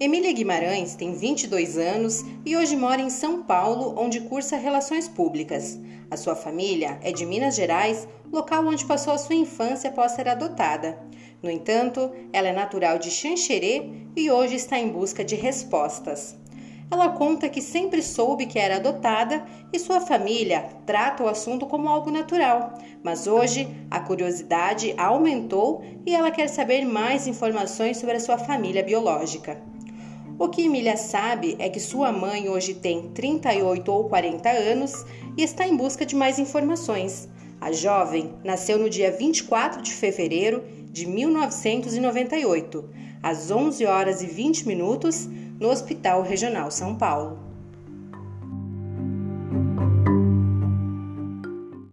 Emília Guimarães tem 22 anos e hoje mora em São Paulo, onde cursa Relações Públicas. A sua família é de Minas Gerais, local onde passou a sua infância após ser adotada. No entanto, ela é natural de Xanxerê e hoje está em busca de respostas. Ela conta que sempre soube que era adotada e sua família trata o assunto como algo natural, mas hoje a curiosidade aumentou e ela quer saber mais informações sobre a sua família biológica. O que Emília sabe é que sua mãe hoje tem 38 ou 40 anos e está em busca de mais informações. A jovem nasceu no dia 24 de fevereiro de 1998, às 11 horas e 20 minutos, no Hospital Regional São Paulo.